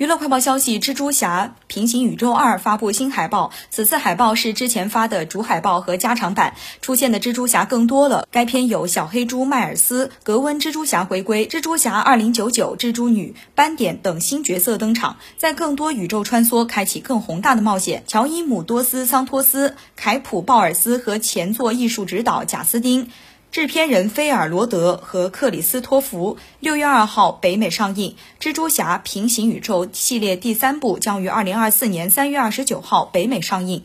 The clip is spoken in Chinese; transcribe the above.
娱乐快报消息：蜘蛛侠平行宇宙二发布新海报，此次海报是之前发的主海报和加长版，出现的蜘蛛侠更多了。该片有小黑猪迈尔斯、格温蜘蛛侠回归、蜘蛛侠二零九九、蜘蛛女、斑点等新角色登场，在更多宇宙穿梭，开启更宏大的冒险。乔伊姆多斯桑托斯、凯普鲍尔斯和前作艺术指导贾斯汀。制片人菲尔罗德和克里斯托弗六月二号北美上映，《蜘蛛侠：平行宇宙》系列第三部将于二零二四年三月二十九号北美上映。